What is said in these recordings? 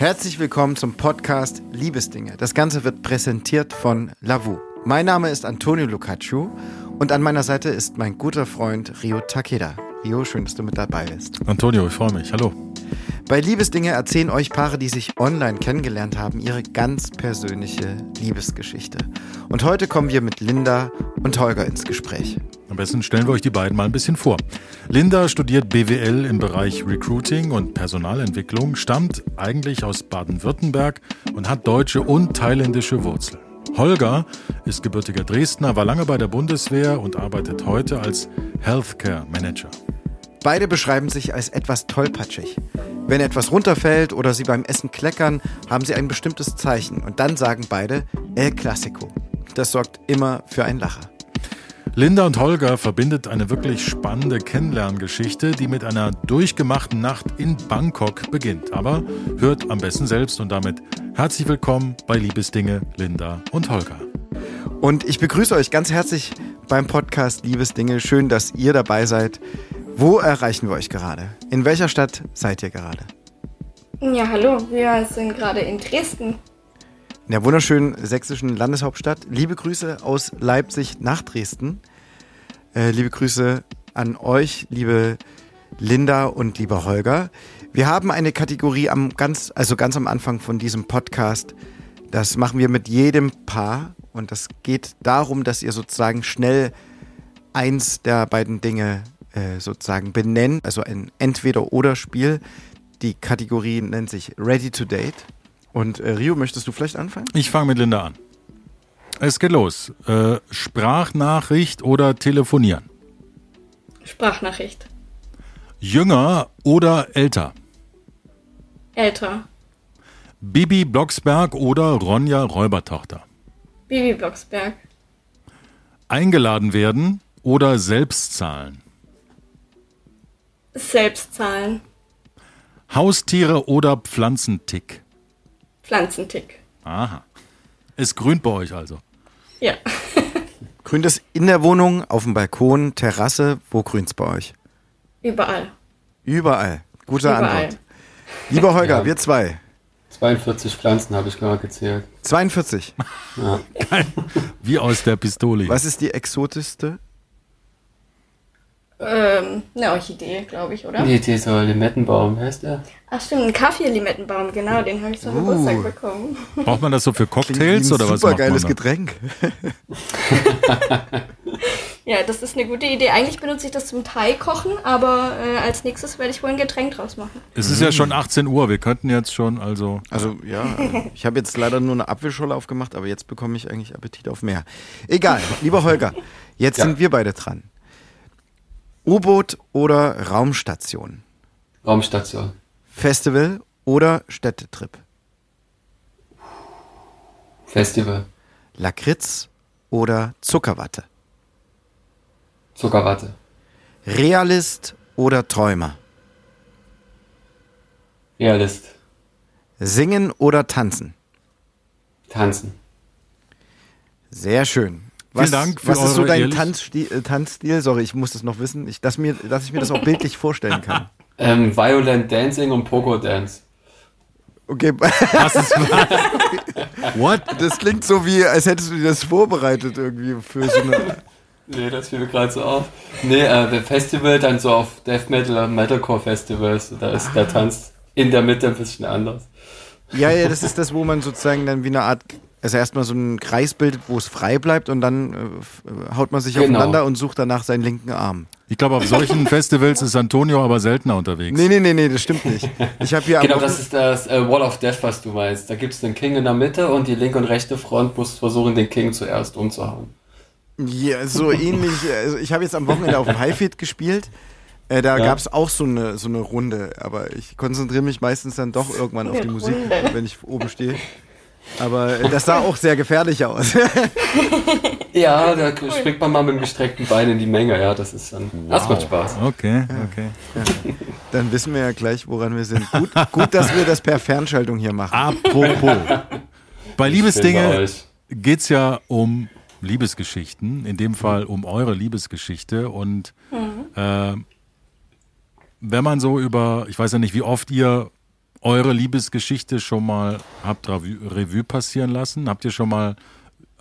Herzlich willkommen zum Podcast Liebesdinge. Das Ganze wird präsentiert von Lavu. Mein Name ist Antonio Lucaccio und an meiner Seite ist mein guter Freund Rio Takeda. Rio, schön, dass du mit dabei bist. Antonio, ich freue mich. Hallo. Bei Liebesdinge erzählen euch Paare, die sich online kennengelernt haben, ihre ganz persönliche Liebesgeschichte. Und heute kommen wir mit Linda und Holger ins Gespräch. Am besten stellen wir euch die beiden mal ein bisschen vor. Linda studiert BWL im Bereich Recruiting und Personalentwicklung, stammt eigentlich aus Baden-Württemberg und hat deutsche und thailändische Wurzeln. Holger ist gebürtiger Dresdner, war lange bei der Bundeswehr und arbeitet heute als Healthcare Manager. Beide beschreiben sich als etwas tollpatschig. Wenn etwas runterfällt oder sie beim Essen kleckern, haben sie ein bestimmtes Zeichen und dann sagen beide El Clasico. Das sorgt immer für ein Lacher. Linda und Holger verbindet eine wirklich spannende Kennenlerngeschichte, die mit einer durchgemachten Nacht in Bangkok beginnt. Aber hört am besten selbst und damit herzlich willkommen bei Liebesdinge, Linda und Holger. Und ich begrüße euch ganz herzlich beim Podcast Liebesdinge. Schön, dass ihr dabei seid. Wo erreichen wir euch gerade? In welcher Stadt seid ihr gerade? Ja, hallo, wir sind gerade in Dresden. In der wunderschönen sächsischen Landeshauptstadt. Liebe Grüße aus Leipzig nach Dresden. Äh, liebe Grüße an euch, liebe Linda und lieber Holger. Wir haben eine Kategorie am ganz, also ganz am Anfang von diesem Podcast. Das machen wir mit jedem Paar und das geht darum, dass ihr sozusagen schnell eins der beiden Dinge äh, sozusagen benennen, also ein Entweder-Oder-Spiel. Die Kategorie nennt sich Ready to Date. Und äh, Rio, möchtest du vielleicht anfangen? Ich fange mit Linda an. Es geht los. Äh, Sprachnachricht oder telefonieren? Sprachnachricht. Jünger oder älter? Älter. Bibi Blocksberg oder Ronja Räubertochter? Bibi Blocksberg. Eingeladen werden oder selbst zahlen? Selbst zahlen. Haustiere oder Pflanzentick? Pflanzentick. Aha. Es grünt bei euch also. Ja. Grünt es in der Wohnung, auf dem Balkon, Terrasse? Wo grünt es bei euch? Überall. Überall. Gute Überall. Antwort. Lieber Holger, Ja. wir zwei. 42 Pflanzen habe ich gerade gezählt. 42. Ja. Wie aus der Pistole. Was ist die exotischste? Ähm, eine Orchidee, glaube ich, oder? Nee, dieser Limettenbaum, wer heißt der? Ach stimmt, ein Kaffee-Limettenbaum, genau, den habe ich zum Geburtstag bekommen. Braucht man das so für Cocktails oder was Supergeiles da? Getränk. Ja, das ist eine gute Idee. Eigentlich benutze ich das zum Thai kochen, aber äh, als nächstes werde ich wohl ein Getränk draus machen. Es ist ja schon 18 Uhr, wir könnten jetzt schon, also. Also ja, ich habe jetzt leider nur eine Apfelscholle aufgemacht, aber jetzt bekomme ich eigentlich Appetit auf mehr. Egal, lieber Holger, jetzt Ja. sind wir beide dran. U-Boot oder Raumstation? Raumstation. Festival oder Städtetrip? Festival. Lakritz oder Zuckerwatte? Zuckerwatte. Realist oder Träumer? Realist. Singen oder tanzen? Tanzen. Sehr schön. Was, Dank für was ist so dein Tanzstil, äh, Tanzstil? Sorry, ich muss das noch wissen, ich, dass, mir, dass ich mir das auch bildlich vorstellen kann. Ähm, Violent Dancing und Pogo Dance. Okay, Was ist was? What? das klingt so wie, als hättest du dir das vorbereitet irgendwie für so eine. Nee, das fiel mir gerade so auf. Nee, äh, der Festival dann so auf Death Metal, Metalcore Festivals. Da ist der Tanz in der Mitte ein bisschen anders. Ja, ja, das ist das, wo man sozusagen dann wie eine Art, also erstmal so einen Kreis bildet, wo es frei bleibt und dann äh, äh, haut man sich Genau. aufeinander und sucht danach seinen linken Arm. Ich glaube, auf solchen Festivals ist Antonio aber seltener unterwegs. Nee, nee, nee, nee, das stimmt nicht. Ich habe hier am Genau, das ist das äh, Wall of Death, was du meinst. Da gibt es den King in der Mitte und die linke und rechte Front muss versuchen, den King zuerst umzuhauen. Ja, so ähnlich. Also ich habe jetzt am Wochenende auf dem Highfield gespielt. Äh, da Ja. gab es auch so eine, so eine Runde, aber ich konzentriere mich meistens dann doch irgendwann auf die Musik, wenn ich oben stehe. Aber das sah auch sehr gefährlich aus. Ja, da springt man mal mit dem gestreckten Bein in die Menge. Ja, das ist dann. Das macht Spaß. Okay, okay. Dann wissen wir ja gleich, woran wir sind. Gut, gut dass wir das per Fernschaltung hier machen. Apropos. Bei Schön Liebesdinge bei euch. geht es ja um Liebesgeschichten, in dem Fall um eure Liebesgeschichte. Und äh, wenn man so über, ich weiß ja nicht, wie oft ihr eure Liebesgeschichte schon mal habt Revue passieren lassen? Habt ihr schon mal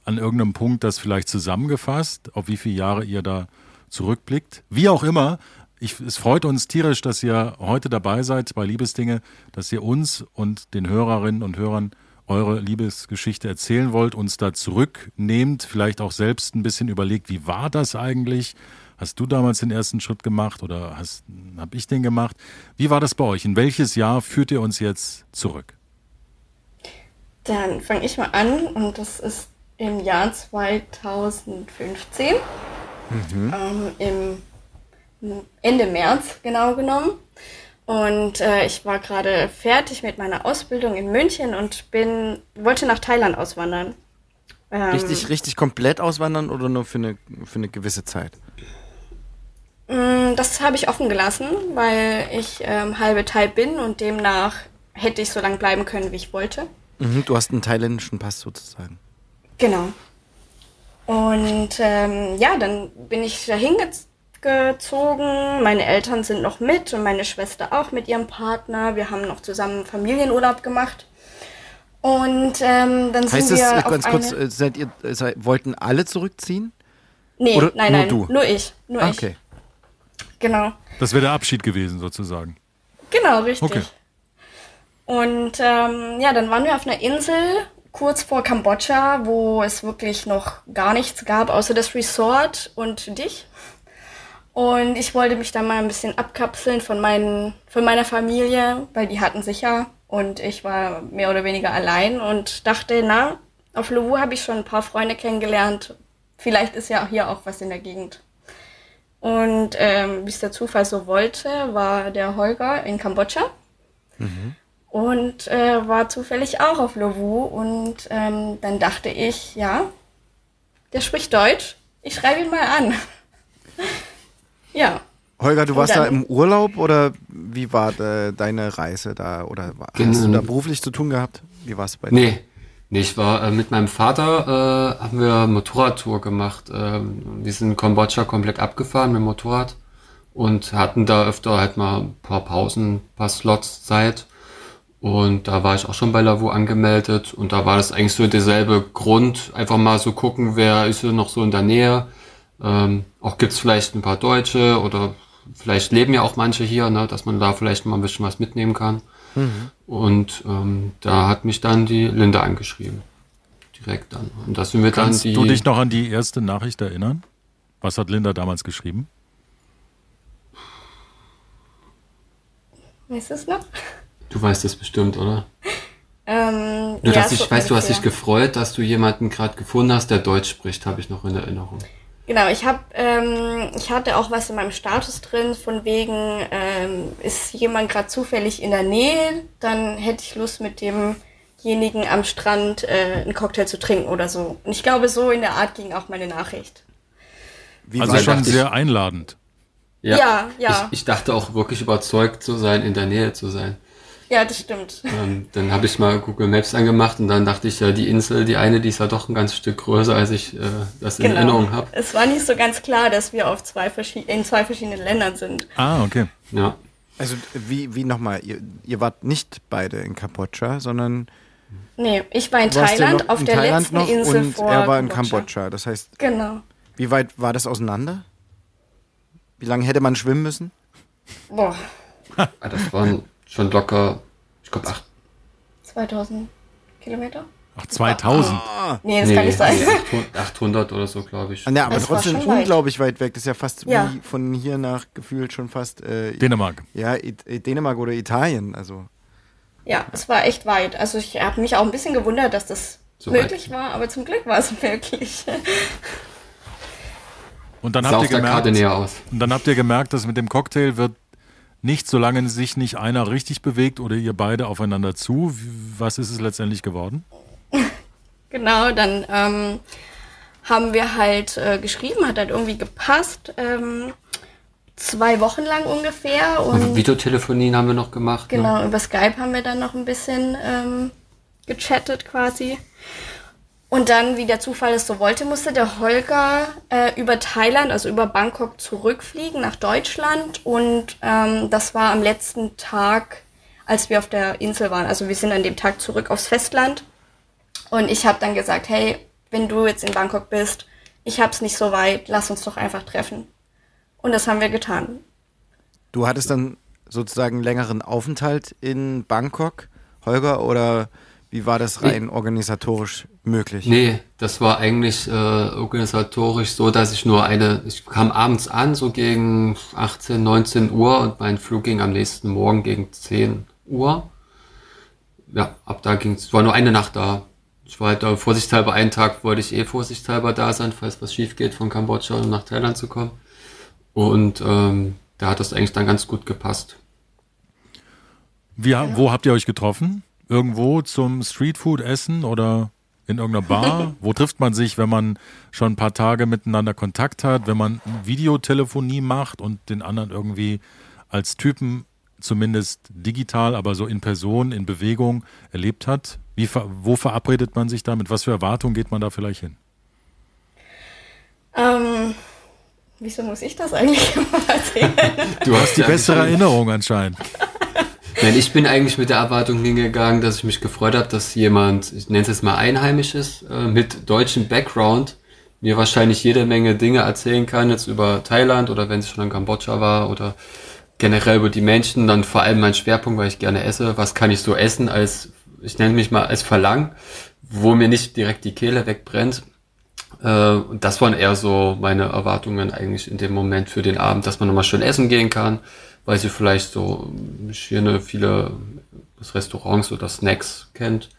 an irgendeinem Punkt das vielleicht zusammengefasst, auf wie viele Jahre ihr da zurückblickt? Wie auch immer, ich, es freut uns tierisch, dass ihr heute dabei seid bei Liebesdinge, dass ihr uns und den Hörerinnen und Hörern eure Liebesgeschichte erzählen wollt, uns da zurücknehmt, vielleicht auch selbst ein bisschen überlegt, wie war das eigentlich? Hast du damals den ersten Schritt gemacht oder habe ich den gemacht? Wie war das bei euch? In welches Jahr führt ihr uns jetzt zurück? Dann fange ich mal an und das ist im Jahr 2015, mhm. ähm, im Ende März genau genommen. Und äh, ich war gerade fertig mit meiner Ausbildung in München und bin, wollte nach Thailand auswandern. Ähm, richtig, richtig komplett auswandern oder nur für eine, für eine gewisse Zeit? Mm, das habe ich offen gelassen, weil ich ähm, halbe Thai bin und demnach hätte ich so lange bleiben können, wie ich wollte. Mhm, du hast einen thailändischen Pass sozusagen. Genau. Und ähm, ja, dann bin ich dahin gezogen. Meine Eltern sind noch mit und meine Schwester auch mit ihrem Partner. Wir haben noch zusammen Familienurlaub gemacht. Und ähm, dann heißt sind wir. Heißt ganz kurz, äh, seid ihr, seid, wollten alle zurückziehen? Nee, Oder nein, nur nein, du? nur ich. Nur ah, okay. Ich. Genau. Das wäre der Abschied gewesen, sozusagen. Genau, richtig. Okay. Und ähm, ja, dann waren wir auf einer Insel kurz vor Kambodscha, wo es wirklich noch gar nichts gab, außer das Resort und dich. Und ich wollte mich dann mal ein bisschen abkapseln von, meinen, von meiner Familie, weil die hatten sich ja und ich war mehr oder weniger allein und dachte, na, auf Lovu habe ich schon ein paar Freunde kennengelernt. Vielleicht ist ja hier auch was in der Gegend. Und ähm, wie es der Zufall so wollte, war der Holger in Kambodscha. Mhm und äh, war zufällig auch auf Lovu und ähm, dann dachte ich, ja, der spricht Deutsch, ich schreibe ihn mal an. ja. Holger, du warst da im Urlaub oder wie war de, deine Reise da oder hast du da beruflich zu tun gehabt? Wie war es bei dir? Nee. Nee, ich war äh, mit meinem Vater, äh, haben wir Motorradtour gemacht. Äh, wir sind Kambodscha komplett abgefahren mit dem Motorrad und hatten da öfter halt mal ein paar Pausen, ein paar Slots Zeit. Und da war ich auch schon bei Lavu angemeldet und da war das eigentlich so derselbe Grund, einfach mal so gucken, wer ist hier noch so in der Nähe. Ähm, auch gibt's vielleicht ein paar Deutsche oder vielleicht leben ja auch manche hier, ne, dass man da vielleicht mal ein bisschen was mitnehmen kann. Mhm. Und ähm, da hat mich dann die Linda angeschrieben. Direkt dann. Und da sind wir Kannst dann die. du dich noch an die erste Nachricht erinnern? Was hat Linda damals geschrieben? Weißt du es noch? Du weißt es bestimmt, oder? Ähm, du, ja, ich weiß, du hast dich gefreut, dass du jemanden gerade gefunden hast, der Deutsch spricht, habe ich noch in Erinnerung. Genau, ich habe, ähm, ich hatte auch was in meinem Status drin, von wegen, ähm, ist jemand gerade zufällig in der Nähe, dann hätte ich Lust mit demjenigen am Strand äh, einen Cocktail zu trinken oder so. Und ich glaube, so in der Art ging auch meine Nachricht. Wie also schon sehr einladend. Ja, ja. ja. Ich, ich dachte auch wirklich überzeugt zu sein, in der Nähe zu sein. Ja, das stimmt. Ähm, dann habe ich mal Google Maps angemacht und dann dachte ich, ja, die Insel, die eine, die ist ja doch ein ganz Stück größer, als ich äh, das genau. in Erinnerung habe. Es war nicht so ganz klar, dass wir auf zwei in zwei verschiedenen Ländern sind. Ah, okay. Ja. Also wie, wie nochmal, ihr, ihr wart nicht beide in Kambodscha, sondern... Nee, ich war in Thailand, auf in der Thailand letzten Insel und vor er war in Kambodscha. Das heißt, genau. wie weit war das auseinander? Wie lange hätte man schwimmen müssen? Boah. Ah, das waren schon locker, ich glaube, 2000 Kilometer. Ach, 2000? Ah. Nee, das nee, kann nicht sein. 800 oder so, glaube ich. Ja, aber das trotzdem unglaublich weit. weit. weg. Das ist ja fast ja. wie von hier nach gefühlt schon fast. Äh, Dänemark. Ja, I Dänemark oder Italien. Also. Ja, es war echt weit. Also ich habe mich auch ein bisschen gewundert, dass das so möglich weit. war, aber zum Glück war es möglich. Und dann, habt ihr gemerkt, und dann habt ihr gemerkt, dass mit dem Cocktail wird nicht, solange sich nicht einer richtig bewegt oder ihr beide aufeinander zu. Was ist es letztendlich geworden? Genau, dann ähm, haben wir halt äh, geschrieben, hat halt irgendwie gepasst. Ähm, zwei Wochen lang ungefähr. Und Videotelefonien haben wir noch gemacht. Ne? Genau, ne? über Skype haben wir dann noch ein bisschen ähm, gechattet quasi. Und dann, wie der Zufall es so wollte, musste der Holger äh, über Thailand, also über Bangkok zurückfliegen nach Deutschland. Und ähm, das war am letzten Tag als wir auf der Insel waren. Also wir sind an dem Tag zurück aufs Festland und ich habe dann gesagt, hey, wenn du jetzt in Bangkok bist, ich hab's nicht so weit, lass uns doch einfach treffen. Und das haben wir getan. Du hattest dann sozusagen längeren Aufenthalt in Bangkok, Holger, oder wie war das rein nee. organisatorisch möglich? Nee, das war eigentlich äh, organisatorisch so, dass ich nur eine, ich kam abends an, so gegen 18, 19 Uhr und mein Flug ging am nächsten Morgen gegen 10 Uhr. Ja, ab da ging es, war nur eine Nacht da. Ich war halt da vorsichtshalber einen Tag, wollte ich eh vorsichtshalber da sein, falls was schief geht, von Kambodscha um nach Thailand zu kommen. Und ähm, da hat das eigentlich dann ganz gut gepasst. Wie, wo habt ihr euch getroffen? Irgendwo zum Streetfood essen oder in irgendeiner Bar? wo trifft man sich, wenn man schon ein paar Tage miteinander Kontakt hat, wenn man Videotelefonie macht und den anderen irgendwie als Typen zumindest digital, aber so in Person, in Bewegung erlebt hat? Wie, wo verabredet man sich da? Mit was für Erwartungen geht man da vielleicht hin? Ähm, wieso muss ich das eigentlich immer erzählen? Du hast die bessere Erinnerung anscheinend. Nein, ich bin eigentlich mit der Erwartung hingegangen, dass ich mich gefreut habe, dass jemand, ich nenne es jetzt mal Einheimisches, äh, mit deutschem Background mir wahrscheinlich jede Menge Dinge erzählen kann, jetzt über Thailand oder wenn es schon in Kambodscha war oder generell über die Menschen, dann vor allem mein Schwerpunkt, weil ich gerne esse, was kann ich so essen als ich nenne mich mal als Verlang, wo mir nicht direkt die Kehle wegbrennt. Äh, und das waren eher so meine Erwartungen eigentlich in dem Moment für den Abend, dass man nochmal schön essen gehen kann, weil sie vielleicht so eine viele Restaurants oder Snacks kennt,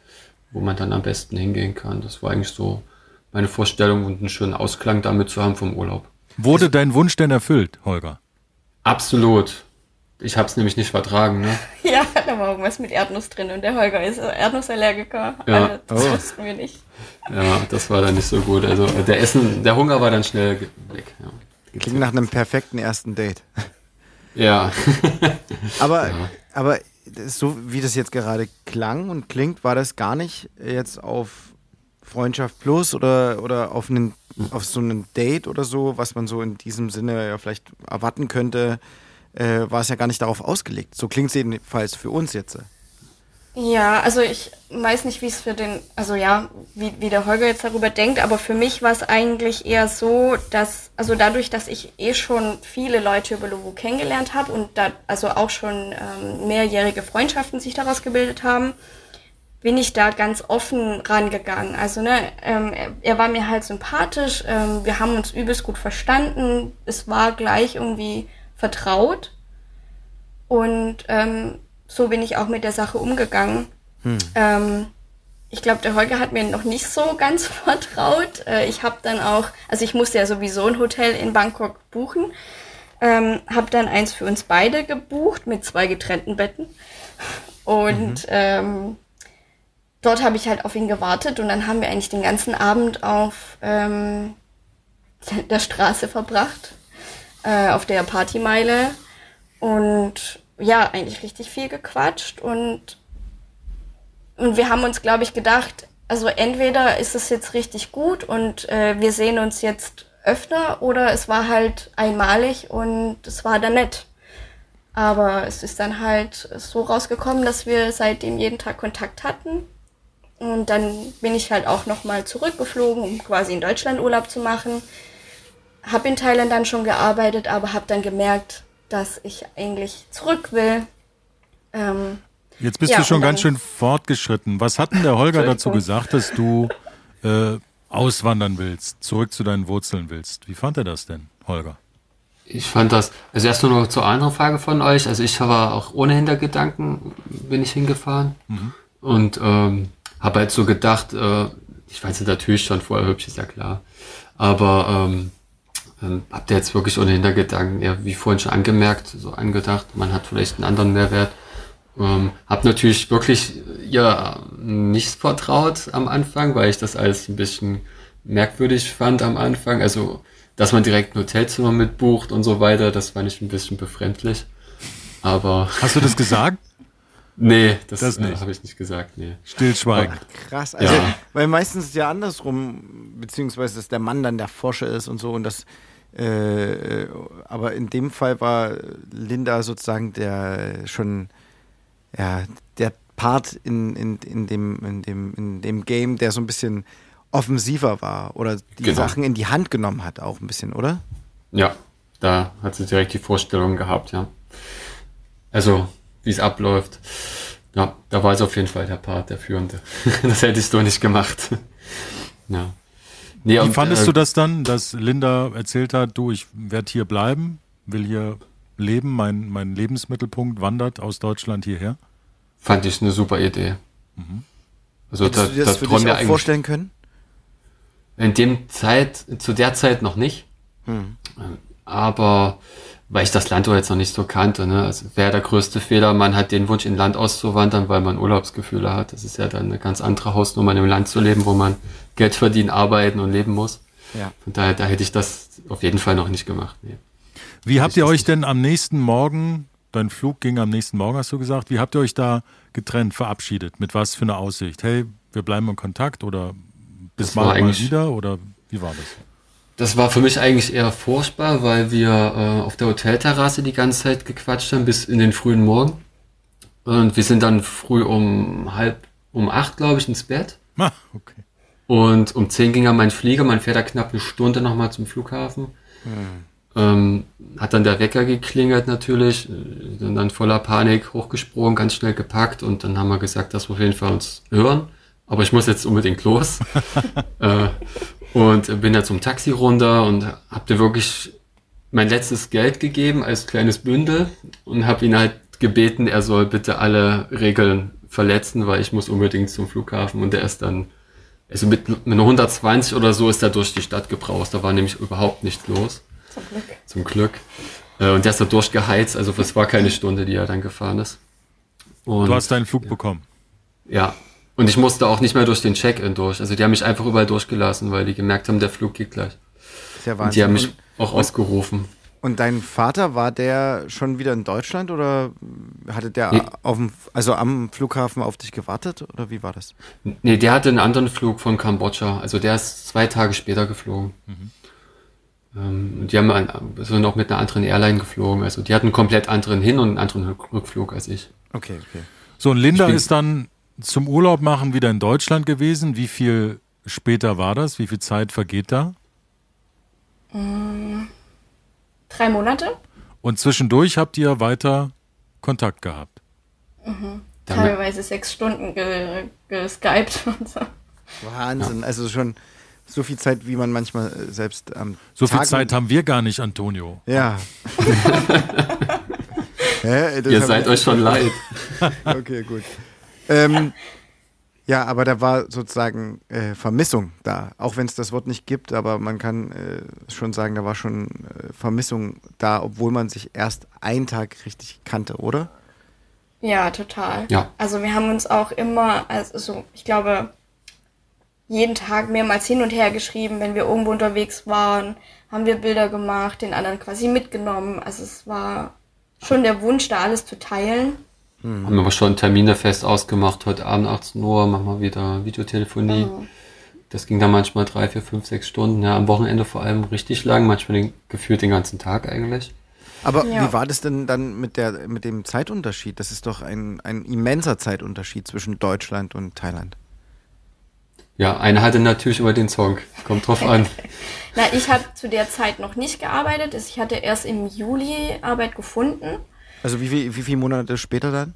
wo man dann am besten hingehen kann. Das war eigentlich so meine Vorstellung und einen schönen Ausklang damit zu haben vom Urlaub. Wurde dein Wunsch denn erfüllt, Holger? Absolut. Ich habe es nämlich nicht vertragen, ne? Ja, da war irgendwas mit Erdnuss drin und der Holger ist Erdnussallergiker. Ja. Also, das oh. wussten wir nicht. Ja, das war dann nicht so gut. Also der Essen, der Hunger war dann schnell weg. Ja. Klingt nach einem perfekten ersten Date. Ja. aber, ja. aber so wie das jetzt gerade klang und klingt, war das gar nicht jetzt auf Freundschaft Plus oder, oder auf, einen, auf so ein Date oder so, was man so in diesem Sinne ja vielleicht erwarten könnte äh, war es ja gar nicht darauf ausgelegt. So klingt es jedenfalls für uns jetzt. Ja, also ich weiß nicht, wie es für den, also ja, wie, wie der Holger jetzt darüber denkt, aber für mich war es eigentlich eher so, dass, also dadurch, dass ich eh schon viele Leute über Lovo kennengelernt habe und da also auch schon ähm, mehrjährige Freundschaften sich daraus gebildet haben, bin ich da ganz offen rangegangen. Also ne, ähm, er, er war mir halt sympathisch, ähm, wir haben uns übelst gut verstanden, es war gleich irgendwie vertraut. Und ähm, so bin ich auch mit der Sache umgegangen. Hm. Ähm, ich glaube, der Holger hat mir noch nicht so ganz vertraut. Äh, ich habe dann auch, also ich musste ja sowieso ein Hotel in Bangkok buchen, ähm, habe dann eins für uns beide gebucht mit zwei getrennten Betten. Und mhm. ähm, dort habe ich halt auf ihn gewartet und dann haben wir eigentlich den ganzen Abend auf ähm, der Straße verbracht äh, auf der Partymeile und ja, eigentlich richtig viel gequatscht und, und wir haben uns, glaube ich, gedacht, also entweder ist es jetzt richtig gut und äh, wir sehen uns jetzt öfter oder es war halt einmalig und es war dann nett. Aber es ist dann halt so rausgekommen, dass wir seitdem jeden Tag Kontakt hatten. Und dann bin ich halt auch nochmal zurückgeflogen, um quasi in Deutschland Urlaub zu machen habe in Thailand dann schon gearbeitet, aber habe dann gemerkt, dass ich eigentlich zurück will. Ähm, Jetzt bist ja, du schon ganz schön fortgeschritten. Was hat denn der Holger dazu gesagt, dass du äh, auswandern willst, zurück zu deinen Wurzeln willst? Wie fand er das denn, Holger? Ich fand das, also erst nur noch zur anderen Frage von euch. Also ich war auch ohne Hintergedanken, bin ich hingefahren mhm. und ähm, habe halt so gedacht, äh, ich weiß natürlich schon vorher hübsch, ist ja klar, aber ähm, ähm, habt ihr jetzt wirklich ohne Hintergedanken, ja, wie vorhin schon angemerkt, so angedacht, man hat vielleicht einen anderen Mehrwert. Ähm, hab natürlich wirklich ja nicht vertraut am Anfang, weil ich das alles ein bisschen merkwürdig fand am Anfang. Also, dass man direkt ein Hotelzimmer mitbucht und so weiter, das fand ich ein bisschen befremdlich. Aber. Hast du das gesagt? Nee, das, das äh, habe ich nicht gesagt. Nee. Stillschweigen. krass. Also, ja. Weil meistens ist es ja andersrum, beziehungsweise dass der Mann dann der Forscher ist und so und das äh, aber in dem Fall war Linda sozusagen der schon ja, der Part in, in, in, dem, in, dem, in dem Game, der so ein bisschen offensiver war oder die genau. Sachen in die Hand genommen hat, auch ein bisschen, oder? Ja, da hat sie direkt die Vorstellung gehabt, ja. Also, wie es abläuft. Ja, da war es auf jeden Fall der Part, der Führende. das hättest du nicht gemacht. ja. Nee, Wie und, fandest äh, du das dann, dass Linda erzählt hat, du, ich werde hier bleiben, will hier leben, mein, mein Lebensmittelpunkt wandert aus Deutschland hierher? Fand ich eine super Idee. Mhm. Also Hättest da, du dir das da für dich auch vorstellen können? In dem Zeit, zu der Zeit noch nicht. Hm. Aber weil ich das Land jetzt noch nicht so kannte. Ne? Also wäre der größte Fehler, man hat den Wunsch, in Land auszuwandern, weil man Urlaubsgefühle hat. Das ist ja dann eine ganz andere Hausnummer, in einem Land zu leben, wo man Geld verdienen, arbeiten und leben muss. Ja. Von daher, da hätte ich das auf jeden Fall noch nicht gemacht. Nee. Wie habt ihr euch denn am nächsten Morgen, dein Flug ging am nächsten Morgen, hast du gesagt, wie habt ihr euch da getrennt, verabschiedet? Mit was für einer Aussicht? Hey, wir bleiben in Kontakt oder bis mal wieder oder wie war das? Das war für mich eigentlich eher furchtbar, weil wir äh, auf der Hotelterrasse die ganze Zeit gequatscht haben bis in den frühen Morgen. Und wir sind dann früh um halb, um acht, glaube ich, ins Bett. Ah, okay. Und um zehn ging dann mein Flieger, man fährt da knapp eine Stunde nochmal zum Flughafen. Hm. Ähm, hat dann der Wecker geklingelt natürlich, sind dann voller Panik hochgesprungen, ganz schnell gepackt und dann haben wir gesagt, dass wir auf jeden Fall uns hören. Aber ich muss jetzt unbedingt los. äh, und bin da zum Taxi runter und hab dir wirklich mein letztes Geld gegeben als kleines Bündel und habe ihn halt gebeten, er soll bitte alle Regeln verletzen, weil ich muss unbedingt zum Flughafen und der ist dann, also mit, mit 120 oder so ist er durch die Stadt gebraust, da war nämlich überhaupt nichts los. Zum Glück. Zum Glück. Äh, und der ist da durchgeheizt, also es war keine Stunde, die er dann gefahren ist. Und, du hast deinen Flug ja. bekommen. Ja, und ich musste auch nicht mehr durch den Check-in durch. Also die haben mich einfach überall durchgelassen, weil die gemerkt haben, der Flug geht gleich. Ist ja Wahnsinn. Und die haben mich auch ausgerufen. Und dein Vater, war der schon wieder in Deutschland oder hatte der nee. auf dem, also am Flughafen auf dich gewartet oder wie war das? Nee, der hatte einen anderen Flug von Kambodscha. Also der ist zwei Tage später geflogen. Mhm. Ähm, die haben ein, sind auch mit einer anderen Airline geflogen. Also die hatten einen komplett anderen Hin- und einen anderen Rückflug als ich. Okay, okay. So, und Linda ist dann zum Urlaub machen wieder in Deutschland gewesen. Wie viel später war das? Wie viel Zeit vergeht da? Mm, drei Monate. Und zwischendurch habt ihr weiter Kontakt gehabt? Mhm. Teilweise sechs Stunden geskypt ge und so. Wahnsinn, ja. also schon so viel Zeit, wie man manchmal äh, selbst am. Ähm, so viel Zeit haben wir gar nicht, Antonio. Ja. Hä, Ihr seid euch schon leid. okay, gut. Ähm, ja, aber da war sozusagen äh, Vermissung da. Auch wenn es das Wort nicht gibt, aber man kann äh, schon sagen, da war schon äh, Vermissung da, obwohl man sich erst einen Tag richtig kannte, oder? Ja, total. Ja. Also wir haben uns auch immer, also ich glaube, jeden Tag mehrmals hin und her geschrieben, wenn wir irgendwo unterwegs waren, haben wir Bilder gemacht, den anderen quasi mitgenommen. Also es war schon der Wunsch, da alles zu teilen. Mhm. Haben wir schon Termine fest ausgemacht, heute Abend 18 Uhr machen wir wieder Videotelefonie. Oh. Das ging dann manchmal drei, vier, fünf, sechs Stunden, ja, am Wochenende vor allem richtig lang, manchmal den, gefühlt den ganzen Tag eigentlich. Aber ja. wie war das denn dann mit, der, mit dem Zeitunterschied? Das ist doch ein, ein immenser Zeitunterschied zwischen Deutschland und Thailand. Ja, eine hatte natürlich über den Song. Kommt drauf an. Na, ich habe zu der Zeit noch nicht gearbeitet. Ich hatte erst im Juli Arbeit gefunden. Also wie, viel, wie viele Monate später dann?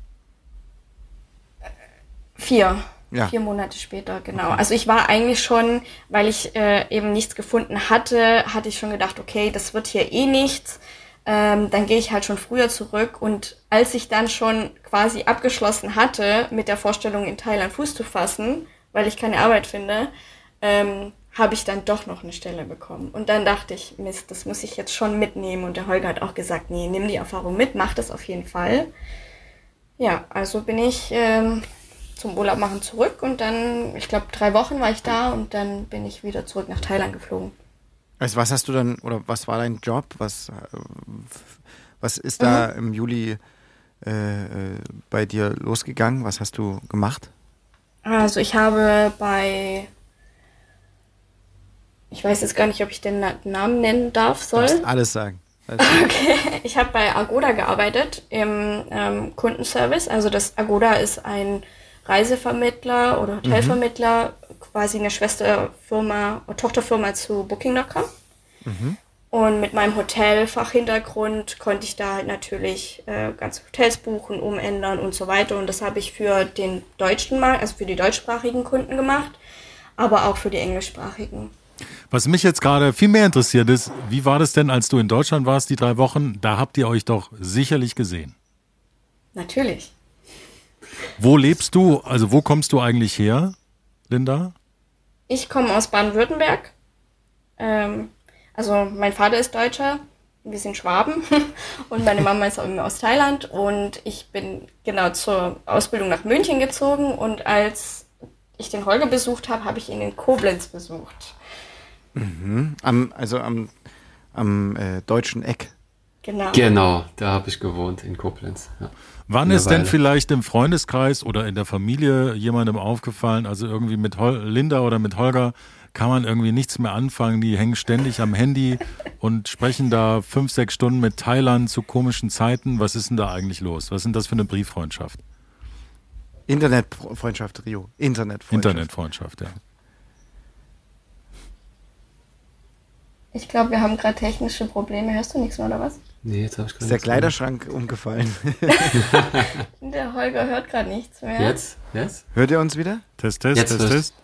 Vier. Ja. Vier Monate später, genau. Okay. Also ich war eigentlich schon, weil ich äh, eben nichts gefunden hatte, hatte ich schon gedacht, okay, das wird hier eh nichts. Ähm, dann gehe ich halt schon früher zurück. Und als ich dann schon quasi abgeschlossen hatte, mit der Vorstellung in Thailand Fuß zu fassen, weil ich keine Arbeit finde, ähm, habe ich dann doch noch eine Stelle bekommen. Und dann dachte ich, Mist, das muss ich jetzt schon mitnehmen. Und der Holger hat auch gesagt, nee, nimm die Erfahrung mit, mach das auf jeden Fall. Ja, also bin ich ähm, zum Urlaub machen zurück und dann, ich glaube, drei Wochen war ich da und dann bin ich wieder zurück nach Thailand geflogen. Also was hast du dann, oder was war dein Job? Was, was ist da mhm. im Juli äh, äh bei dir losgegangen? Was hast du gemacht? Also ich habe bei ich weiß jetzt gar nicht, ob ich den Namen nennen darf, soll. Du alles sagen. Okay, ich habe bei Agoda gearbeitet im ähm, Kundenservice. Also das Agoda ist ein Reisevermittler oder Hotelvermittler, mhm. quasi eine Schwesterfirma oder Tochterfirma zu Booking.com. Mhm. Und mit meinem Hotelfachhintergrund konnte ich da halt natürlich äh, ganze Hotels buchen, umändern und so weiter. Und das habe ich für den deutschen Markt, also für die deutschsprachigen Kunden gemacht, aber auch für die englischsprachigen. Was mich jetzt gerade viel mehr interessiert ist, wie war das denn, als du in Deutschland warst, die drei Wochen? Da habt ihr euch doch sicherlich gesehen. Natürlich. Wo lebst du, also wo kommst du eigentlich her, Linda? Ich komme aus Baden-Württemberg. Ähm, also mein Vater ist Deutscher, wir sind Schwaben und meine Mama ist aus Thailand und ich bin genau zur Ausbildung nach München gezogen und als ich den Holger besucht habe, habe ich ihn in Koblenz besucht. Mhm. Am, also am, am äh, deutschen Eck. Genau. Genau, da habe ich gewohnt in Koblenz. Ja. Wann ist denn vielleicht im Freundeskreis oder in der Familie jemandem aufgefallen, also irgendwie mit Hol Linda oder mit Holger, kann man irgendwie nichts mehr anfangen. Die hängen ständig am Handy und sprechen da fünf, sechs Stunden mit Thailand zu komischen Zeiten. Was ist denn da eigentlich los? Was ist das für eine Brieffreundschaft? Internetfreundschaft, Rio. Internetfreundschaft. Internetfreundschaft, ja. Ich glaube, wir haben gerade technische Probleme. Hörst du nichts mehr, oder was? Nee, jetzt habe ich gerade Ist der Kleiderschrank mehr. umgefallen? der Holger hört gerade nichts mehr. Jetzt? Jetzt? Hört ihr uns wieder? Test, Test, jetzt Test, Test.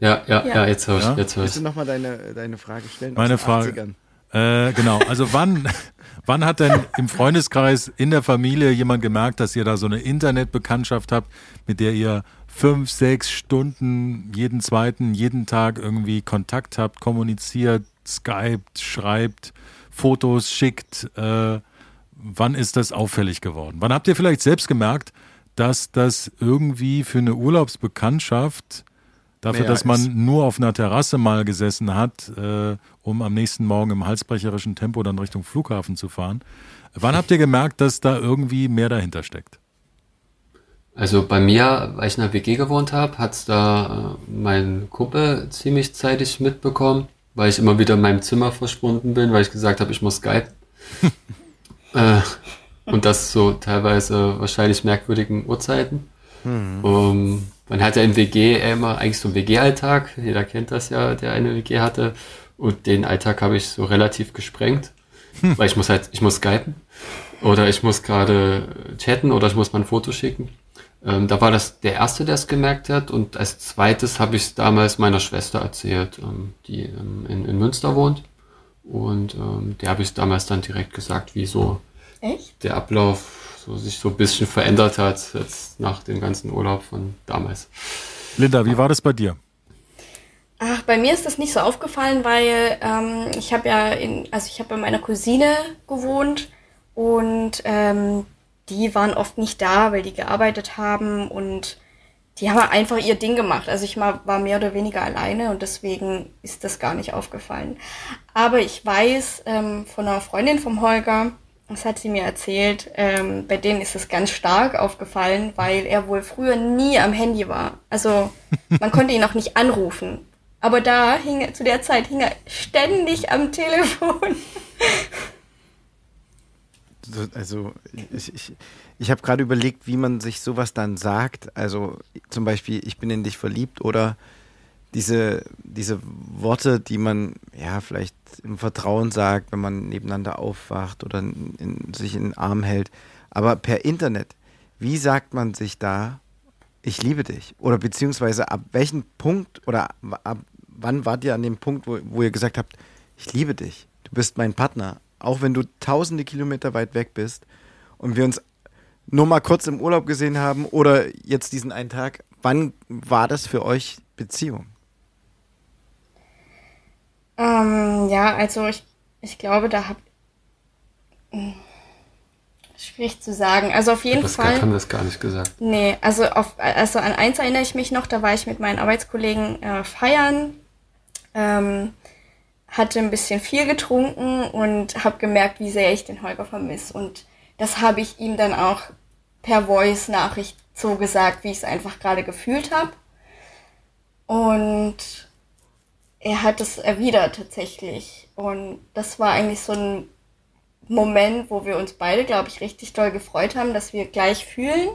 Ja, ja, ja, ja jetzt höre ich. Ja? Jetzt hör ich. Willst du nochmal deine, deine Frage stellen? Meine Frage. Äh, genau, also wann, wann hat denn im Freundeskreis, in der Familie jemand gemerkt, dass ihr da so eine Internetbekanntschaft habt, mit der ihr fünf, sechs Stunden jeden zweiten, jeden Tag irgendwie Kontakt habt, kommuniziert, skypt, schreibt, Fotos schickt? Äh, wann ist das auffällig geworden? Wann habt ihr vielleicht selbst gemerkt, dass das irgendwie für eine Urlaubsbekanntschaft Dafür, dass man ist. nur auf einer Terrasse mal gesessen hat, äh, um am nächsten Morgen im halsbrecherischen Tempo dann Richtung Flughafen zu fahren. Wann habt ihr gemerkt, dass da irgendwie mehr dahinter steckt? Also bei mir, weil ich in der WG gewohnt habe, hat es da äh, mein Kumpel ziemlich zeitig mitbekommen, weil ich immer wieder in meinem Zimmer verschwunden bin, weil ich gesagt habe, ich muss Skype. äh, und das so teilweise wahrscheinlich merkwürdigen Uhrzeiten. Mhm. Um, man hat ja im WG immer eigentlich so einen WG-Alltag. Jeder kennt das ja, der eine WG hatte. Und den Alltag habe ich so relativ gesprengt. Hm. Weil ich muss halt, ich muss skypen. Oder ich muss gerade chatten oder ich muss mal ein Foto schicken. Ähm, da war das der Erste, der es gemerkt hat. Und als zweites habe ich es damals meiner Schwester erzählt, ähm, die ähm, in, in, Münster wohnt. Und ähm, der habe ich damals dann direkt gesagt, wie so Echt? der Ablauf so sich so ein bisschen verändert hat jetzt nach dem ganzen Urlaub von damals. Linda, wie war das bei dir? Ach, bei mir ist das nicht so aufgefallen, weil ähm, ich habe ja in, also ich habe bei meiner Cousine gewohnt und ähm, die waren oft nicht da, weil die gearbeitet haben und die haben einfach ihr Ding gemacht. Also ich war mehr oder weniger alleine und deswegen ist das gar nicht aufgefallen. Aber ich weiß ähm, von einer Freundin vom Holger, das hat sie mir erzählt, ähm, bei denen ist es ganz stark aufgefallen, weil er wohl früher nie am Handy war. Also man konnte ihn auch nicht anrufen. Aber da hing zu der Zeit hing er ständig am Telefon. Also ich, ich, ich habe gerade überlegt, wie man sich sowas dann sagt. Also zum Beispiel, ich bin in dich verliebt oder diese, diese Worte, die man ja vielleicht im Vertrauen sagt, wenn man nebeneinander aufwacht oder in, in, sich in den Arm hält. Aber per Internet, wie sagt man sich da, ich liebe dich? Oder beziehungsweise ab welchem Punkt oder ab wann wart ihr an dem Punkt, wo, wo ihr gesagt habt, ich liebe dich, du bist mein Partner, auch wenn du tausende Kilometer weit weg bist und wir uns nur mal kurz im Urlaub gesehen haben oder jetzt diesen einen Tag, wann war das für euch Beziehung? Ähm, ja, also ich, ich glaube, da hab. Hm, schwierig zu sagen. Also auf jeden das Fall. haben wir das gar nicht gesagt. Nee, also auf, also an eins erinnere ich mich noch, da war ich mit meinen Arbeitskollegen äh, feiern, ähm, hatte ein bisschen viel getrunken und habe gemerkt, wie sehr ich den Holger vermisse. Und das habe ich ihm dann auch per Voice-Nachricht so gesagt, wie ich es einfach gerade gefühlt habe. Und er hat es erwidert tatsächlich. Und das war eigentlich so ein Moment, wo wir uns beide, glaube ich, richtig doll gefreut haben, dass wir gleich fühlen.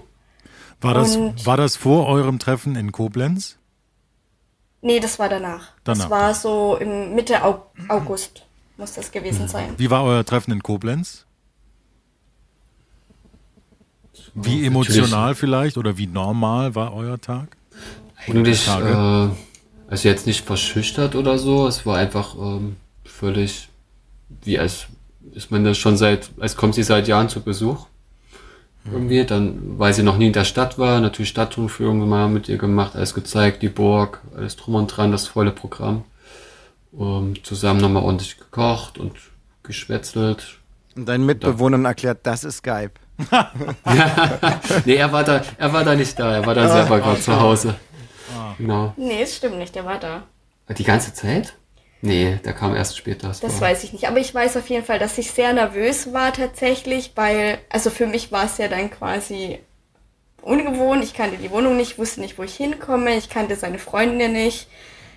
War das, war das vor eurem Treffen in Koblenz? Nee, das war danach. danach. Das war so im Mitte August muss das gewesen sein. Wie war euer Treffen in Koblenz? Wie emotional vielleicht oder wie normal war euer Tag? Eigentlich, äh, also jetzt nicht verschüchtert oder so. Es war einfach ähm, völlig, wie als ist man das schon seit, als kommt sie seit Jahren zu Besuch. Irgendwie, dann, weil sie noch nie in der Stadt war, natürlich Stadtrundführung mal mit ihr gemacht, alles gezeigt, die Burg, alles drum und dran, das volle Programm. Um, zusammen nochmal ordentlich gekocht und geschwätzelt. Und deinen Mitbewohnern erklärt, das ist Skype. nee, er war da, er war da nicht da, er war da selber gerade zu Hause. Ah. Genau. Nee, es stimmt nicht, der war da. Die ganze Zeit? Nee, der kam erst später. Das, das weiß ich nicht. Aber ich weiß auf jeden Fall, dass ich sehr nervös war tatsächlich, weil, also für mich war es ja dann quasi ungewohnt. Ich kannte die Wohnung nicht, wusste nicht, wo ich hinkomme. Ich kannte seine Freundin nicht.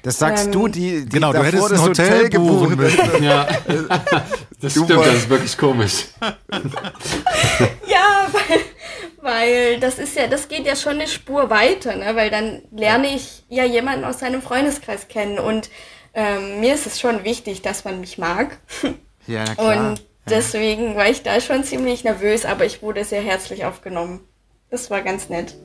Das sagst ähm, du, die, die genau, du hättest ein Hotel, Hotel gebucht. ja, das du stimmt, das ist wirklich komisch. ja, weil, weil das ist ja, das geht ja schon eine Spur weiter, ne? weil dann lerne ich ja jemanden aus seinem Freundeskreis kennen und ähm, mir ist es schon wichtig, dass man mich mag. Ja, klar. Und deswegen war ich da schon ziemlich nervös, aber ich wurde sehr herzlich aufgenommen. Das war ganz nett.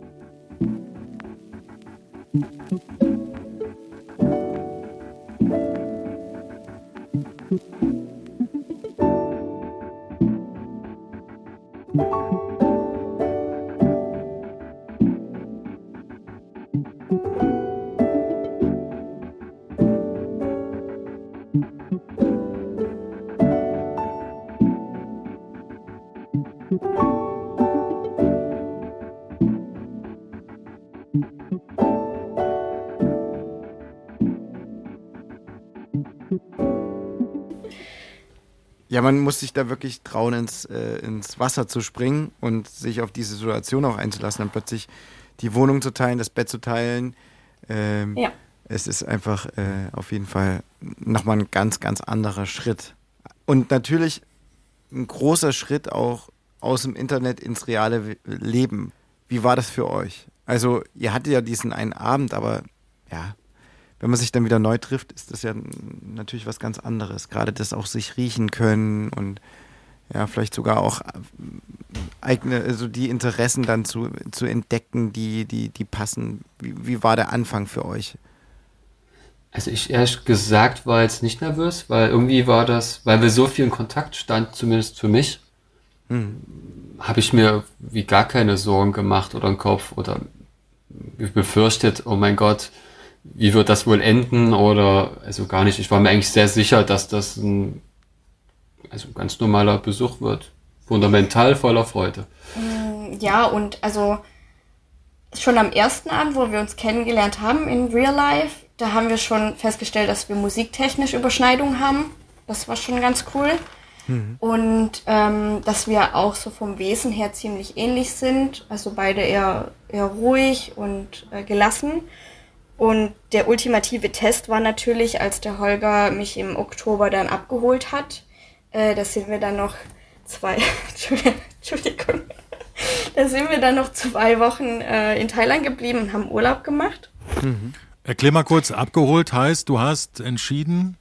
Ja, man muss sich da wirklich trauen, ins, äh, ins Wasser zu springen und sich auf diese Situation auch einzulassen, dann plötzlich die Wohnung zu teilen, das Bett zu teilen. Ähm, ja. Es ist einfach äh, auf jeden Fall nochmal ein ganz, ganz anderer Schritt. Und natürlich ein großer Schritt auch aus dem Internet ins reale Leben. Wie war das für euch? Also, ihr hattet ja diesen einen Abend, aber ja, wenn man sich dann wieder neu trifft, ist das ja natürlich was ganz anderes. Gerade das auch sich riechen können und ja, vielleicht sogar auch äh, eigene, also die Interessen dann zu, zu entdecken, die, die, die passen. Wie, wie war der Anfang für euch? Also ich ehrlich gesagt war jetzt nicht nervös, weil irgendwie war das, weil wir so viel in Kontakt standen, zumindest für mich, hm. habe ich mir wie gar keine Sorgen gemacht oder im Kopf oder befürchtet, oh mein Gott, wie wird das wohl enden oder also gar nicht. Ich war mir eigentlich sehr sicher, dass das ein also ganz normaler Besuch wird. Fundamental voller Freude. Mm, ja, und also schon am ersten Abend, wo wir uns kennengelernt haben in Real Life, da haben wir schon festgestellt, dass wir musiktechnisch Überschneidungen haben. Das war schon ganz cool. Mhm. Und ähm, dass wir auch so vom Wesen her ziemlich ähnlich sind. Also beide eher, eher ruhig und äh, gelassen. Und der ultimative Test war natürlich, als der Holger mich im Oktober dann abgeholt hat. Äh, da sind wir dann noch zwei, Entschuldigung, da sind wir dann noch zwei Wochen äh, in Thailand geblieben und haben Urlaub gemacht. Mhm. Erklär mal kurz, abgeholt heißt, du hast entschieden?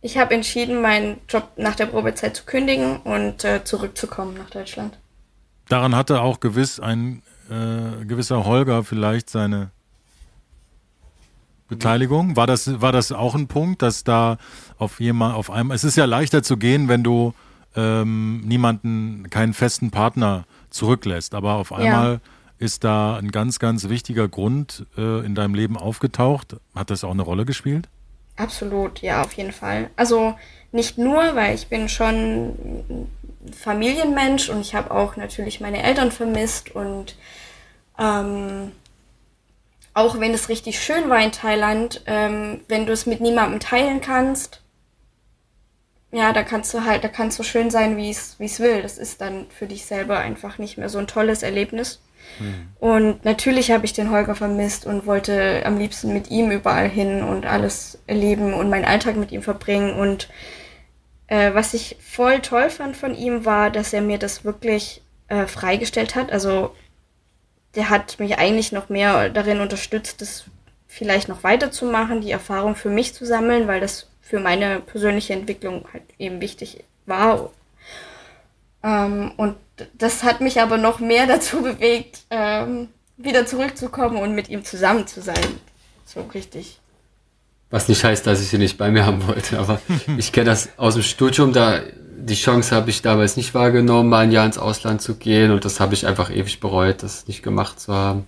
Ich habe entschieden, meinen Job nach der Probezeit zu kündigen und äh, zurückzukommen nach Deutschland. Daran hatte auch gewiss ein äh, gewisser Holger vielleicht seine Beteiligung? War das, war das auch ein Punkt, dass da auf jemand, auf einmal, es ist ja leichter zu gehen, wenn du ähm, niemanden, keinen festen Partner zurücklässt, aber auf einmal ja. ist da ein ganz, ganz wichtiger Grund äh, in deinem Leben aufgetaucht. Hat das auch eine Rolle gespielt? Absolut, ja, auf jeden Fall. Also nicht nur, weil ich bin schon Familienmensch und ich habe auch natürlich meine Eltern vermisst und ähm, auch wenn es richtig schön war in Thailand, ähm, wenn du es mit niemandem teilen kannst, ja, da kannst du halt, da kannst so schön sein, wie es, wie es will. Das ist dann für dich selber einfach nicht mehr so ein tolles Erlebnis. Hm. Und natürlich habe ich den Holger vermisst und wollte am liebsten mit ihm überall hin und alles erleben und meinen Alltag mit ihm verbringen. Und äh, was ich voll toll fand von ihm war, dass er mir das wirklich äh, freigestellt hat. Also der hat mich eigentlich noch mehr darin unterstützt, das vielleicht noch weiterzumachen, die Erfahrung für mich zu sammeln, weil das für meine persönliche Entwicklung halt eben wichtig war. Ähm, und das hat mich aber noch mehr dazu bewegt, ähm, wieder zurückzukommen und mit ihm zusammen zu sein. So richtig. Was nicht heißt, dass ich sie nicht bei mir haben wollte, aber ich kenne das aus dem Studium, da die Chance habe ich damals nicht wahrgenommen, mal ein Jahr ins Ausland zu gehen und das habe ich einfach ewig bereut, das nicht gemacht zu haben.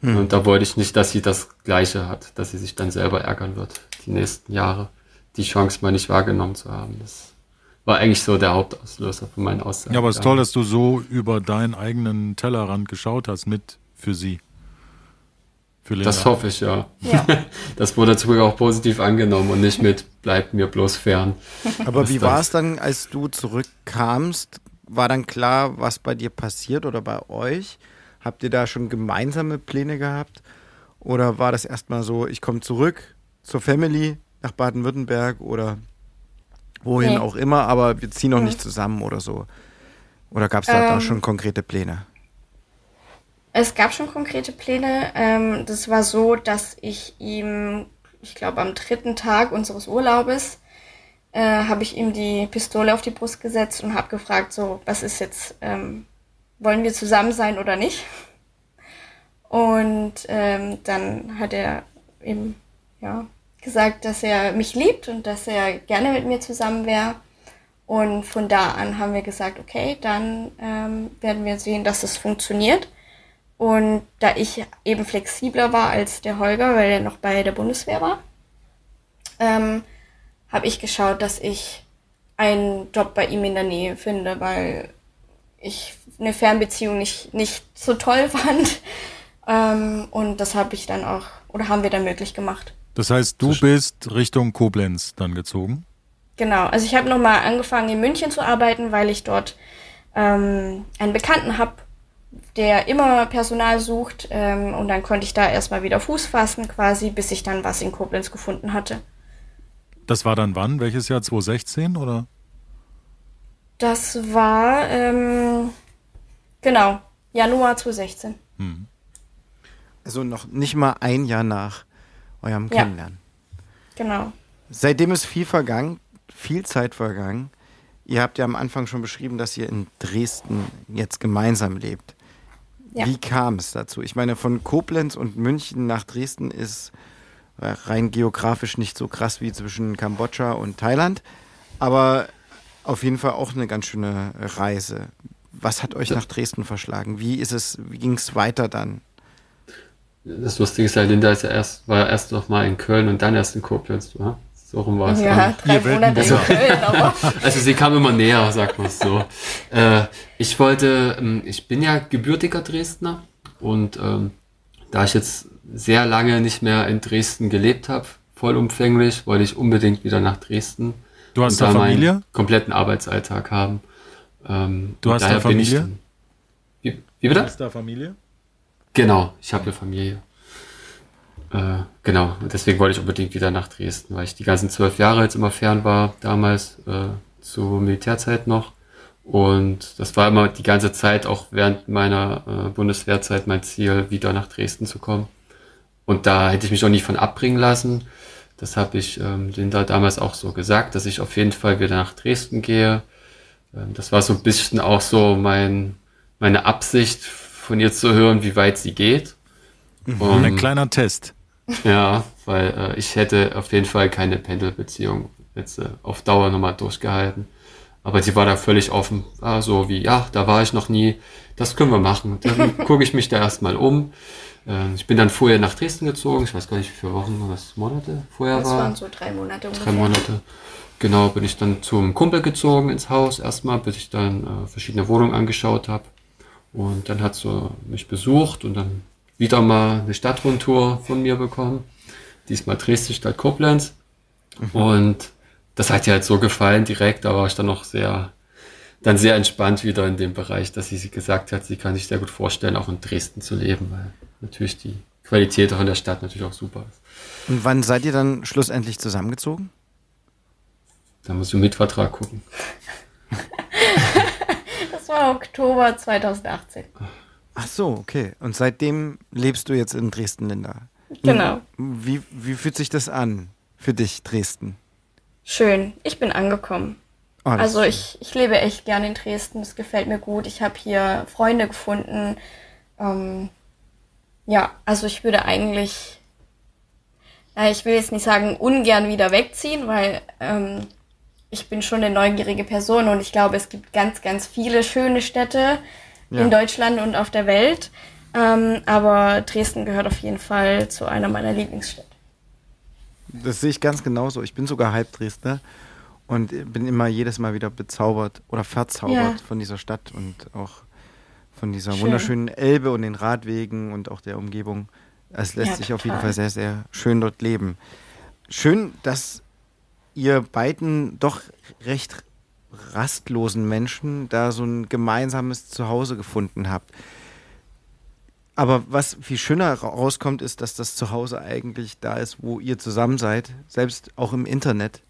Hm. Und da wollte ich nicht, dass sie das Gleiche hat, dass sie sich dann selber ärgern wird, die nächsten Jahre, die Chance mal nicht wahrgenommen zu haben. Das war eigentlich so der Hauptauslöser von meinen Aussagen. Ja, aber es ist toll, dass du so über deinen eigenen Tellerrand geschaut hast mit für sie. Für das hoffe ich, ja. ja. Das wurde zum Glück auch positiv angenommen und nicht mit bleibt mir bloß fern. Aber wie war es dann, als du zurückkamst? War dann klar, was bei dir passiert oder bei euch? Habt ihr da schon gemeinsame Pläne gehabt? Oder war das erstmal so, ich komme zurück zur Family nach Baden-Württemberg oder wohin nee. auch immer, aber wir ziehen noch mhm. nicht zusammen oder so? Oder gab es da, ähm, da schon konkrete Pläne? Es gab schon konkrete Pläne. Ähm, das war so, dass ich ihm, ich glaube, am dritten Tag unseres Urlaubes äh, habe ich ihm die Pistole auf die Brust gesetzt und habe gefragt, so, was ist jetzt, ähm, wollen wir zusammen sein oder nicht? Und ähm, dann hat er eben ja, gesagt, dass er mich liebt und dass er gerne mit mir zusammen wäre. Und von da an haben wir gesagt, okay, dann ähm, werden wir sehen, dass es funktioniert. Und da ich eben flexibler war als der Holger, weil er noch bei der Bundeswehr war, ähm, habe ich geschaut, dass ich einen Job bei ihm in der Nähe finde, weil ich eine Fernbeziehung nicht, nicht so toll fand. Ähm, und das habe ich dann auch, oder haben wir dann möglich gemacht. Das heißt, du bist Richtung Koblenz dann gezogen? Genau, also ich habe nochmal angefangen in München zu arbeiten, weil ich dort ähm, einen Bekannten habe, der immer Personal sucht. Ähm, und dann konnte ich da erstmal wieder Fuß fassen, quasi, bis ich dann was in Koblenz gefunden hatte. Das war dann wann? Welches Jahr? 2016 oder? Das war, ähm, genau, Januar 2016. Hm. Also noch nicht mal ein Jahr nach eurem ja. Kennenlernen. Genau. Seitdem ist viel vergangen, viel Zeit vergangen. Ihr habt ja am Anfang schon beschrieben, dass ihr in Dresden jetzt gemeinsam lebt. Ja. Wie kam es dazu? Ich meine, von Koblenz und München nach Dresden ist äh, rein geografisch nicht so krass wie zwischen Kambodscha und Thailand, aber auf jeden Fall auch eine ganz schöne Reise. Was hat euch nach Dresden verschlagen? Wie ist es, wie ging es weiter dann? Das Lustige ist ja, Linda ist ja erst, war erst noch mal in Köln und dann erst in Koblenz, oder? So rum war es. Ja, drei Monate in Köln, aber. Also sie kam immer näher, sagt man es so. Äh, ich wollte, ähm, ich bin ja gebürtiger Dresdner und ähm, da ich jetzt sehr lange nicht mehr in Dresden gelebt habe, vollumfänglich, wollte ich unbedingt wieder nach Dresden. Du hast da Familie? kompletten Arbeitsalltag haben. Ähm, du hast da Familie? Wie, wie bitte? Du hast da Familie? Genau, ich habe eine Familie. Äh, genau, deswegen wollte ich unbedingt wieder nach Dresden, weil ich die ganzen zwölf Jahre jetzt immer fern war, damals äh, zur Militärzeit noch. Und das war immer die ganze Zeit, auch während meiner äh, Bundeswehrzeit, mein Ziel, wieder nach Dresden zu kommen. Und da hätte ich mich auch nicht von abbringen lassen. Das habe ich ähm, Linda damals auch so gesagt, dass ich auf jeden Fall wieder nach Dresden gehe. Ähm, das war so ein bisschen auch so mein, meine Absicht von ihr zu hören, wie weit sie geht. Mhm. Um, Ein kleiner Test. Ja, weil äh, ich hätte auf jeden Fall keine Pendelbeziehung jetzt äh, auf Dauer nochmal durchgehalten. Aber sie war da völlig offen. Ah, so wie, ja, da war ich noch nie. Das können wir machen. Dann gucke ich mich da erstmal um. Äh, ich bin dann vorher nach Dresden gezogen. Ich weiß gar nicht, wie viele Wochen, was Monate vorher das war. Das waren so drei Monate ungefähr. Drei Monate. Genau, bin ich dann zum Kumpel gezogen ins Haus erstmal, bis ich dann äh, verschiedene Wohnungen angeschaut habe. Und dann hat sie mich besucht und dann wieder mal eine Stadtrundtour von mir bekommen. Diesmal Dresden statt Koblenz. Mhm. Und das hat ihr halt so gefallen direkt. Da war ich dann noch sehr, dann sehr entspannt wieder in dem Bereich, dass sie, gesagt hat, sie kann sich sehr gut vorstellen, auch in Dresden zu leben, weil natürlich die Qualität auch in der Stadt natürlich auch super ist. Und wann seid ihr dann schlussendlich zusammengezogen? Da muss ich im Mietvertrag gucken. das war Oktober 2018. Ach so, okay. Und seitdem lebst du jetzt in Dresden, Linda. Genau. Wie, wie fühlt sich das an für dich, Dresden? Schön. Ich bin angekommen. Oh, Also ich, ich lebe echt gerne in Dresden. Es gefällt mir gut. Ich habe hier Freunde gefunden. Ähm, ja, also ich würde eigentlich, na, ich will jetzt nicht sagen ungern wieder wegziehen, weil ähm, ich bin schon eine neugierige Person und ich glaube, es gibt ganz, ganz viele schöne Städte Ja. in Deutschland und auf der Welt. Ähm, aber Dresden gehört auf jeden Fall zu einer meiner Lieblingsstädte. Das sehe ich ganz genauso. Ich bin sogar halb Dresdner und bin immer jedes Mal wieder bezaubert oder verzaubert Ja. von dieser Stadt und auch von dieser Schön. wunderschönen Elbe und den Radwegen und auch der Umgebung. Es lässt Ja, sich auf jeden total. Fall sehr, sehr schön dort leben. Schön, dass ihr beiden doch recht rastlosen Menschen da so ein gemeinsames Zuhause gefunden habt. Aber was viel schöner rauskommt, ist, dass das Zuhause eigentlich da ist, wo ihr zusammen seid, selbst auch im Internet.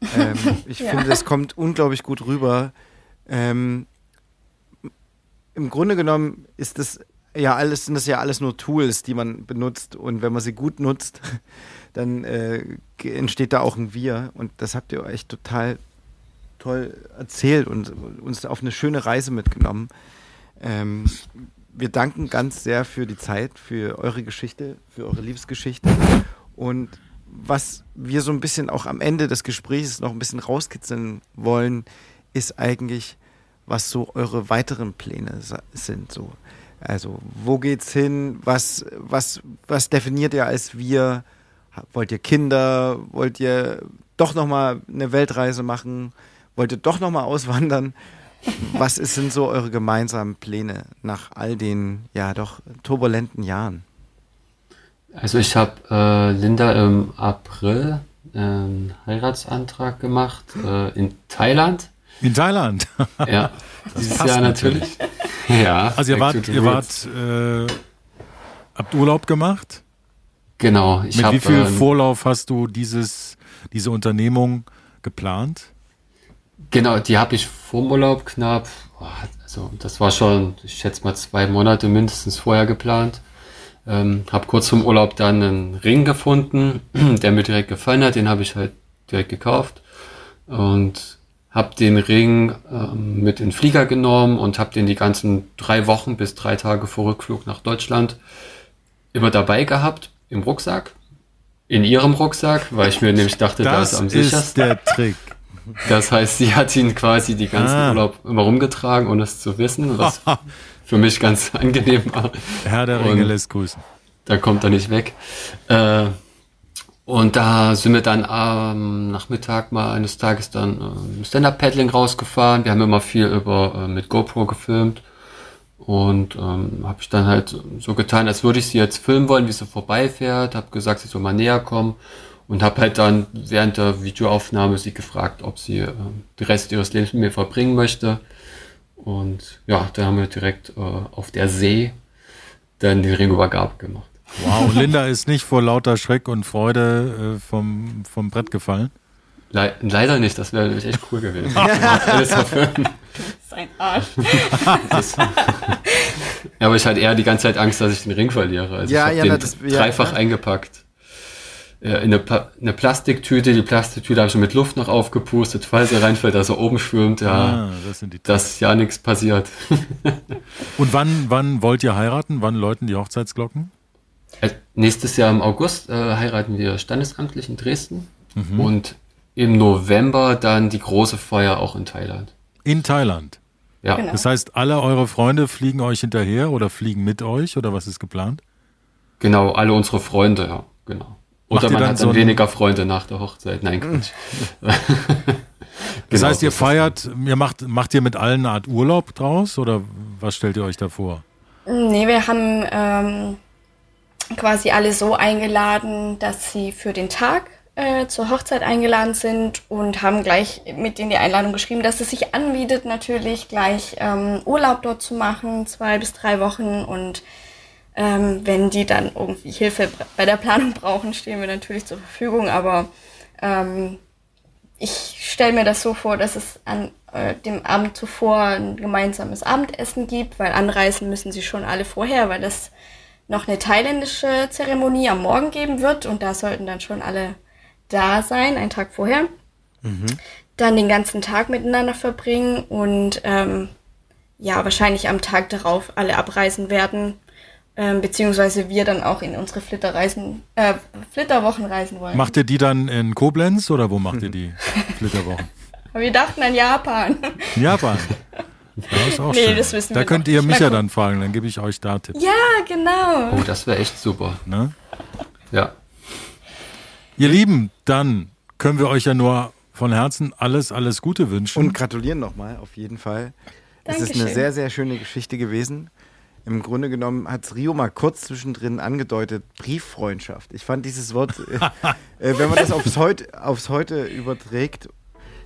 Ähm, ich Ja. finde, es kommt unglaublich gut rüber. Ähm, Im Grunde genommen ist das ja alles, sind das ja alles nur Tools, die man benutzt und wenn man sie gut nutzt, dann äh, entsteht da auch ein Wir und das habt ihr echt total toll erzählt und uns auf eine schöne Reise mitgenommen. Ähm, wir danken ganz sehr für die Zeit, für eure Geschichte, für eure Liebesgeschichte. Und was wir so ein bisschen auch am Ende des Gesprächs noch ein bisschen rauskitzeln wollen, ist eigentlich, was so eure weiteren Pläne sind. So. Also, wo geht's hin? Was, was, was definiert ihr als wir? Wollt ihr Kinder? Wollt ihr doch nochmal eine Weltreise machen? Wollt ihr doch nochmal auswandern? Was ist, sind so eure gemeinsamen Pläne nach all den, ja, doch turbulenten Jahren? Also ich habe äh, Linda im April einen Heiratsantrag gemacht äh, in Thailand. In Thailand. Ja, dieses passt Jahr natürlich. ja. Also ihr wart, ihr wart, äh, habt Urlaub gemacht? Genau, ich Mit habe wie viel ähm, Vorlauf hast du dieses, diese Unternehmung geplant? Genau, die habe ich vor dem Urlaub knapp, also das war schon, ich schätze mal zwei Monate mindestens vorher geplant. Ähm, habe kurz vorm Urlaub dann einen Ring gefunden, der mir direkt gefallen hat, den habe ich halt direkt gekauft und habe den Ring ähm, mit in den Flieger genommen und habe den die ganzen drei Wochen bis drei Tage vor Rückflug nach Deutschland immer dabei gehabt im Rucksack, in ihrem Rucksack, weil ich mir nämlich dachte, da Das ist am ist sichersten. der Trick. Das heißt, sie hat ihn quasi die ganzen Ah. Urlaub immer rumgetragen, ohne es zu wissen, was für mich ganz angenehm war. Herr der Ringe lässt grüßen. Da kommt er nicht weg. Äh, und da sind wir dann am Nachmittag mal eines Tages dann ähm, Stand-Up-Paddling rausgefahren. Wir haben immer viel über äh, mit GoPro gefilmt. Und ähm, habe ich dann halt so getan, als würde ich sie jetzt filmen wollen, wie sie vorbeifährt. Habe gesagt, sie soll mal näher kommen. Und habe halt dann während der Videoaufnahme sie gefragt, ob sie ähm, den Rest ihres Lebens mit mir verbringen möchte. Und ja, dann haben wir direkt äh, auf der See dann die Ringübergabe gemacht. Wow, und Linda ist nicht vor lauter Schreck und Freude äh, vom, vom Brett gefallen. Le leider nicht, das wäre nämlich echt cool gewesen. Alles ein Arsch. Ja, aber ich hatte eher die ganze Zeit Angst, dass ich den Ring verliere. Also Ja, ich ja, den das- ja, dreifach ja. eingepackt. Ja, in eine, eine Plastiktüte, die Plastiktüte habe ich schon mit Luft noch aufgepustet, falls er reinfällt, dass er oben schwimmt, ja, Ah, das sind die dass ja nichts passiert. Und wann, wann wollt ihr heiraten? Wann läuten die Hochzeitsglocken? Äh, Nächstes Jahr im August äh, heiraten wir standesamtlich in Dresden Mhm. und im November dann die große Feier auch in Thailand. In Thailand. Ja, Genau. Das heißt, alle eure Freunde fliegen euch hinterher oder fliegen mit euch oder was ist geplant? Genau, alle unsere Freunde, ja, genau. Oder man dann hat so dann ein- weniger Freunde nach der Hochzeit. Nein, Quatsch. Das Genau, heißt, so ihr feiert, ihr macht, macht ihr mit allen eine Art Urlaub draus oder was stellt ihr euch da vor? Nee, wir haben ähm, quasi alle so eingeladen, dass sie für den Tag äh, zur Hochzeit eingeladen sind und haben gleich mit in die Einladung geschrieben, dass es sich anbietet, natürlich gleich ähm, Urlaub dort zu machen, zwei bis drei Wochen. Und ähm, wenn die dann irgendwie Hilfe bei der Planung brauchen, stehen wir natürlich zur Verfügung. Aber ähm, ich stelle mir das so vor, dass es an äh, dem Abend zuvor ein gemeinsames Abendessen gibt, weil anreisen müssen sie schon alle vorher, weil das noch eine thailändische Zeremonie am Morgen geben wird und da sollten dann schon alle da sein, einen Tag vorher. Mhm. Dann den ganzen Tag miteinander verbringen und ähm, ja, wahrscheinlich am Tag darauf alle abreisen werden, ähm, beziehungsweise wir dann auch in unsere Flitterreisen, äh, Flitterwochen reisen wollen. Macht ihr die dann in Koblenz oder wo macht ihr die Flitterwochen? wir dachten an Japan. In Japan? Das ist auch nee, schön. das wissen da wir könnt ihr mich ja dann fragen, dann gebe ich euch da Tipps. Ja, genau. Oh, das wäre echt super. Ne? Ja. Ihr Lieben, dann können wir euch ja nur von Herzen alles, alles Gute wünschen. Und gratulieren nochmal, auf jeden Fall. Dankeschön. Es ist eine sehr, sehr schöne Geschichte gewesen. Im Grunde genommen hat es Rio mal kurz zwischendrin angedeutet, Brieffreundschaft. Ich fand dieses Wort, äh, äh, wenn man das aufs, Heut, aufs Heute überträgt,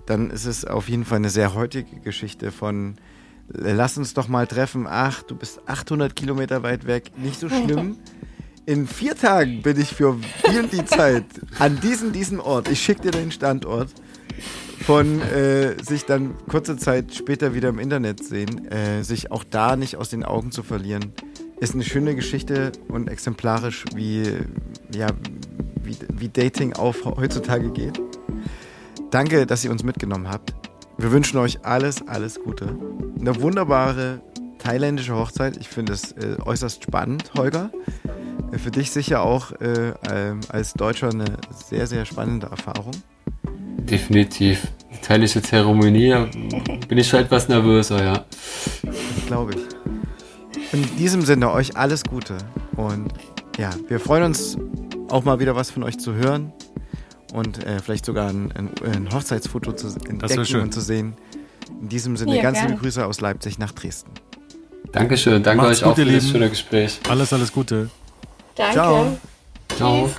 dann ist es auf jeden Fall eine sehr heutige Geschichte von lass uns doch mal treffen. Ach, du bist 800 Kilometer weit weg, nicht so schlimm. In vier Tagen bin ich für die und die Zeit an diesen, diesen Ort. Ich schicke dir den Standort von äh, sich dann kurze Zeit später wieder im Internet sehen, äh, sich auch da nicht aus den Augen zu verlieren, ist eine schöne Geschichte und exemplarisch, wie, ja, wie, wie Dating auf heutzutage geht. Danke, dass ihr uns mitgenommen habt. Wir wünschen euch alles, alles Gute. Eine wunderbare thailändische Hochzeit. Ich finde es äh, äußerst spannend, Holger. Äh, für dich sicher auch äh, als Deutscher eine sehr, sehr spannende Erfahrung. Definitiv. Thailändische Zeremonie bin ich schon etwas nervöser, ja. Das glaube ich. In diesem Sinne euch alles Gute und ja, wir freuen uns auch mal wieder was von euch zu hören und äh, vielleicht sogar ein, ein, ein, Hochzeitsfoto zu entdecken und zu sehen. In diesem Sinne ja, ganz liebe Grüße aus Leipzig nach Dresden. Dankeschön, danke Macht's euch auch für das schöne Gespräch. Alles, alles Gute. Danke. Ciao. Ciao.